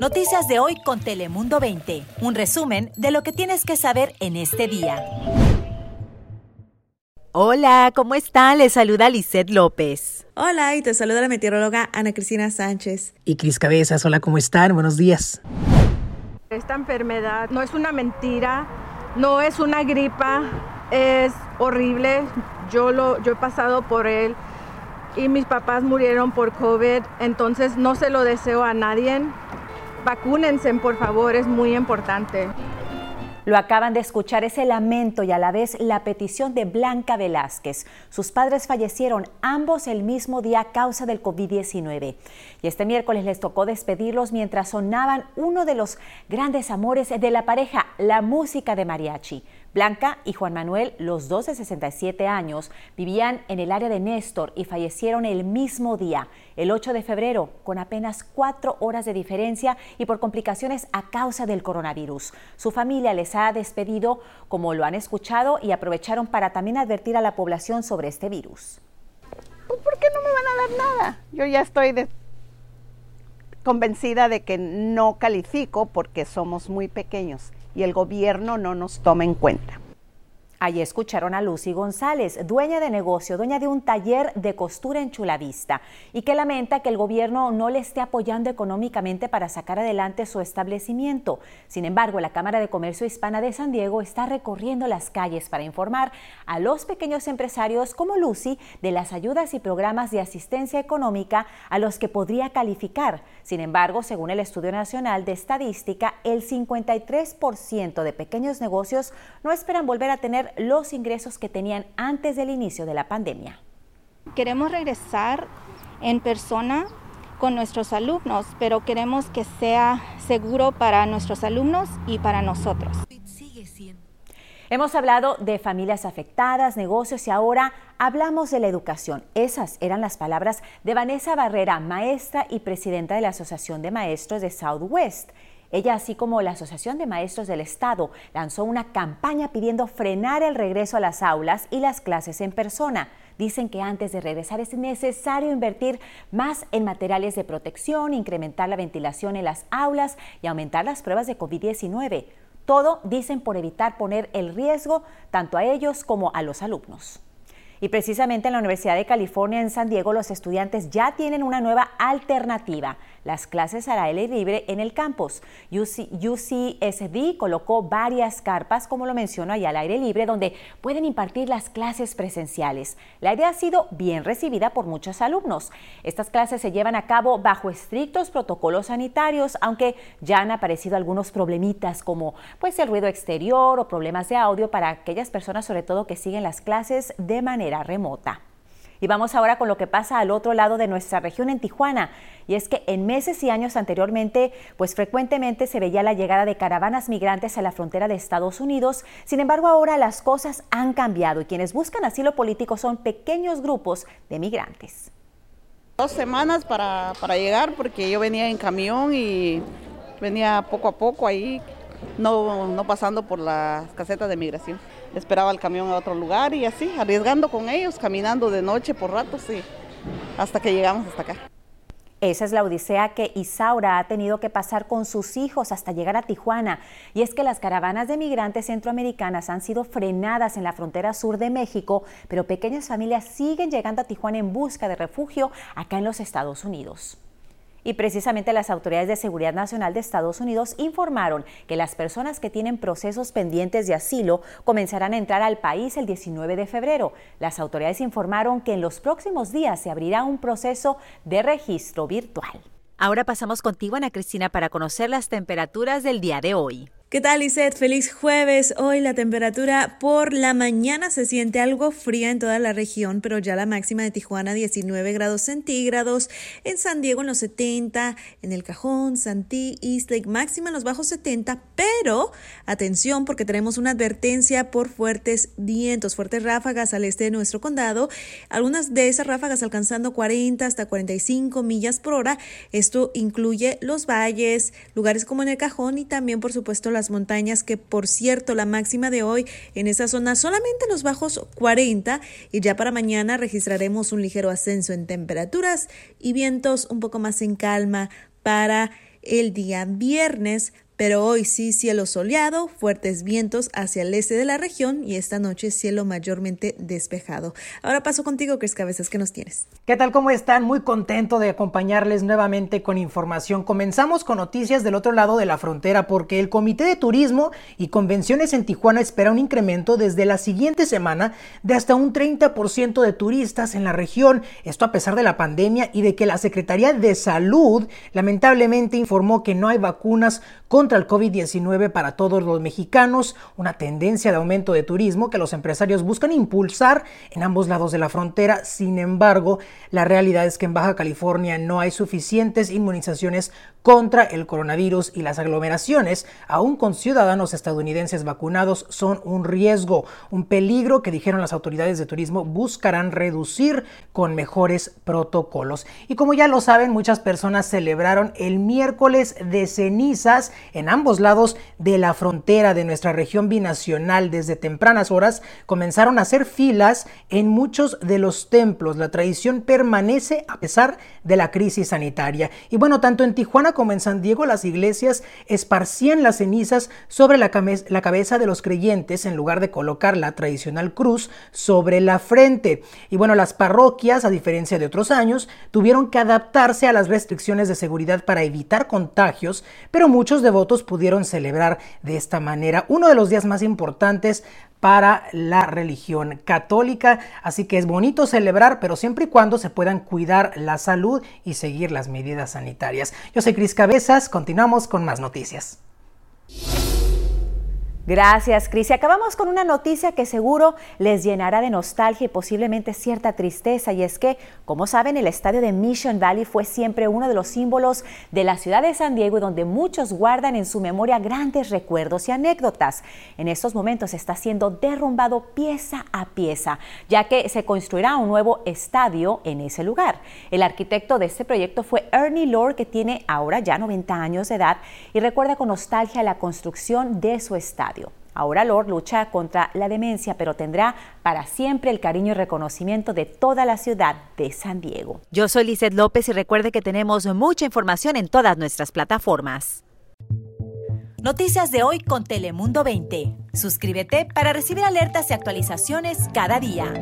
Noticias de hoy con Telemundo 20. Un resumen de lo que tienes que saber en este día. Hola, ¿cómo están? Les saluda Lisette López. Hola, y te saluda la meteoróloga Ana Cristina Sánchez. Y Cris Cabezas, hola, ¿cómo están? Buenos días. Esta enfermedad no es una mentira, no es una gripa, es horrible. Yo, lo, yo he pasado por él y mis papás murieron por COVID, entonces no se lo deseo a nadie. Vacúnense, por favor, es muy importante. Lo acaban de escuchar ese lamento y a la vez la petición de Blanca Velázquez. Sus padres fallecieron ambos el mismo día a causa del COVID-19. Y este miércoles les tocó despedirlos mientras sonaban uno de los grandes amores de la pareja, la música de mariachi. Blanca y Juan Manuel, los dos de 67 años, vivían en el área de Néstor y fallecieron el mismo día, el 8 de febrero, con apenas cuatro horas de diferencia y por complicaciones a causa del coronavirus. Su familia les ha despedido, como lo han escuchado, y aprovecharon para también advertir a la población sobre este virus. Pues, ¿Por qué no me van a dar nada? Yo ya estoy convencida de que no califico porque somos muy pequeños y el gobierno no nos toma en cuenta. Allí escucharon a Lucy González, dueña de negocio, dueña de un taller de costura en Chulavista, y que lamenta que el gobierno no le esté apoyando económicamente para sacar adelante su establecimiento. Sin embargo, la Cámara de Comercio Hispana de San Diego está recorriendo las calles para informar a los pequeños empresarios como Lucy de las ayudas y programas de asistencia económica a los que podría calificar. Sin embargo, según el Estudio Nacional de Estadística, el 53% de pequeños negocios no esperan volver a tener los ingresos que tenían antes del inicio de la pandemia. Queremos regresar en persona con nuestros alumnos, pero queremos que sea seguro para nuestros alumnos y para nosotros. Hemos hablado de familias afectadas, negocios y ahora hablamos de la educación. Esas eran las palabras de Vanessa Barrera, maestra y presidenta de la Asociación de Maestros de Southwest. Ella, así como la Asociación de Maestros del Estado, lanzó una campaña pidiendo frenar el regreso a las aulas y las clases en persona. Dicen que antes de regresar es necesario invertir más en materiales de protección, incrementar la ventilación en las aulas y aumentar las pruebas de COVID-19. Todo, dicen, por evitar poner el riesgo tanto a ellos como a los alumnos. Y precisamente en la Universidad de California en San Diego los estudiantes ya tienen una nueva alternativa, las clases al aire libre en el campus. UCSD colocó varias carpas, como lo menciono, allá al aire libre, donde pueden impartir las clases presenciales. La idea ha sido bien recibida por muchos alumnos. Estas clases se llevan a cabo bajo estrictos protocolos sanitarios, aunque ya han aparecido algunos problemitas como pues el ruido exterior o problemas de audio para aquellas personas sobre todo que siguen las clases de manera remota. Y vamos ahora con lo que pasa al otro lado de nuestra región en Tijuana. Y es que en meses y años anteriormente, pues frecuentemente se veía la llegada de caravanas migrantes a la frontera de Estados Unidos. Sin embargo, ahora las cosas han cambiado y quienes buscan asilo político son pequeños grupos de migrantes. Dos semanas para, para llegar porque yo venía en camión y venía poco a poco ahí, no, no pasando por las casetas de migración esperaba el camión a otro lugar y así, arriesgando con ellos, caminando de noche por ratos y hasta que llegamos hasta acá. Esa es la odisea que Isaura ha tenido que pasar con sus hijos hasta llegar a Tijuana. Y es que las caravanas de migrantes centroamericanas han sido frenadas en la frontera sur de México, pero pequeñas familias siguen llegando a Tijuana en busca de refugio acá en los Estados Unidos. Y precisamente las autoridades de seguridad nacional de Estados Unidos informaron que las personas que tienen procesos pendientes de asilo comenzarán a entrar al país el 19 de febrero. Las autoridades informaron que en los próximos días se abrirá un proceso de registro virtual. Ahora pasamos contigo, Ana Cristina, para conocer las temperaturas del día de hoy. ¿Qué tal, Lisette? Feliz jueves. Hoy la temperatura por la mañana se siente algo fría en toda la región, pero ya la máxima de Tijuana 19 grados centígrados, en San Diego en los 70, en El Cajón, Santí, East Lake máxima en los bajos 70, pero atención porque tenemos una advertencia por fuertes vientos, fuertes ráfagas al este de nuestro condado, algunas de esas ráfagas alcanzando 40 hasta 45 millas por hora. Esto incluye los valles, lugares como en El Cajón y también, por supuesto, las montañas, que por cierto la máxima de hoy en esa zona solamente los bajos 40 y ya para mañana registraremos un ligero ascenso en temperaturas y vientos un poco más en calma para el día viernes pero hoy sí cielo soleado, fuertes vientos hacia el este de la región y esta noche cielo mayormente despejado. Ahora paso contigo, Cris Cabezas, ¿qué nos tienes? ¿Qué tal? ¿Cómo están? Muy contento de acompañarles nuevamente con información. Comenzamos con noticias del otro lado de la frontera porque el Comité de Turismo y Convenciones en Tijuana espera un incremento desde la siguiente semana de hasta un 30% de turistas en la región. Esto a pesar de la pandemia y de que la Secretaría de Salud lamentablemente informó que no hay vacunas con contra el COVID-19 para todos los mexicanos, una tendencia de aumento de turismo que los empresarios buscan impulsar en ambos lados de la frontera. Sin embargo, la realidad es que en Baja California no hay suficientes inmunizaciones contra el coronavirus y las aglomeraciones, aún con ciudadanos estadounidenses vacunados, son un riesgo, un peligro que dijeron las autoridades de turismo buscarán reducir con mejores protocolos. Y como ya lo saben, muchas personas celebraron el miércoles de cenizas en ambos lados de la frontera de nuestra región binacional desde tempranas horas comenzaron a hacer filas en muchos de los templos. La tradición permanece a pesar de la crisis sanitaria. Y bueno, tanto en Tijuana como en San Diego las iglesias esparcían las cenizas sobre la, cabeza de los creyentes en lugar de colocar la tradicional cruz sobre la frente. Y bueno, las parroquias, a diferencia de otros años, tuvieron que adaptarse a las restricciones de seguridad para evitar contagios, pero muchos devotos pudieron celebrar de esta manera uno de los días más importantes para la religión católica. Así que es bonito celebrar, pero siempre y cuando se puedan cuidar la salud y seguir las medidas sanitarias. Yo soy Cris Cabezas, continuamos con más noticias. Gracias, Cris. Y acabamos con una noticia que seguro les llenará de nostalgia y posiblemente cierta tristeza. Y es que, como saben, el estadio de Mission Valley fue siempre uno de los símbolos de la ciudad de San Diego donde muchos guardan en su memoria grandes recuerdos y anécdotas. En estos momentos está siendo derrumbado pieza a pieza, ya que se construirá un nuevo estadio en ese lugar. El arquitecto de este proyecto fue Ernie Lord, que tiene ahora ya 90 años de edad y recuerda con nostalgia la construcción de su estadio. Ahora Lord lucha contra la demencia, pero tendrá para siempre el cariño y reconocimiento de toda la ciudad de San Diego. Yo soy Lizeth López y recuerde que tenemos mucha información en todas nuestras plataformas. Noticias de hoy con Telemundo 20. Suscríbete para recibir alertas y actualizaciones cada día.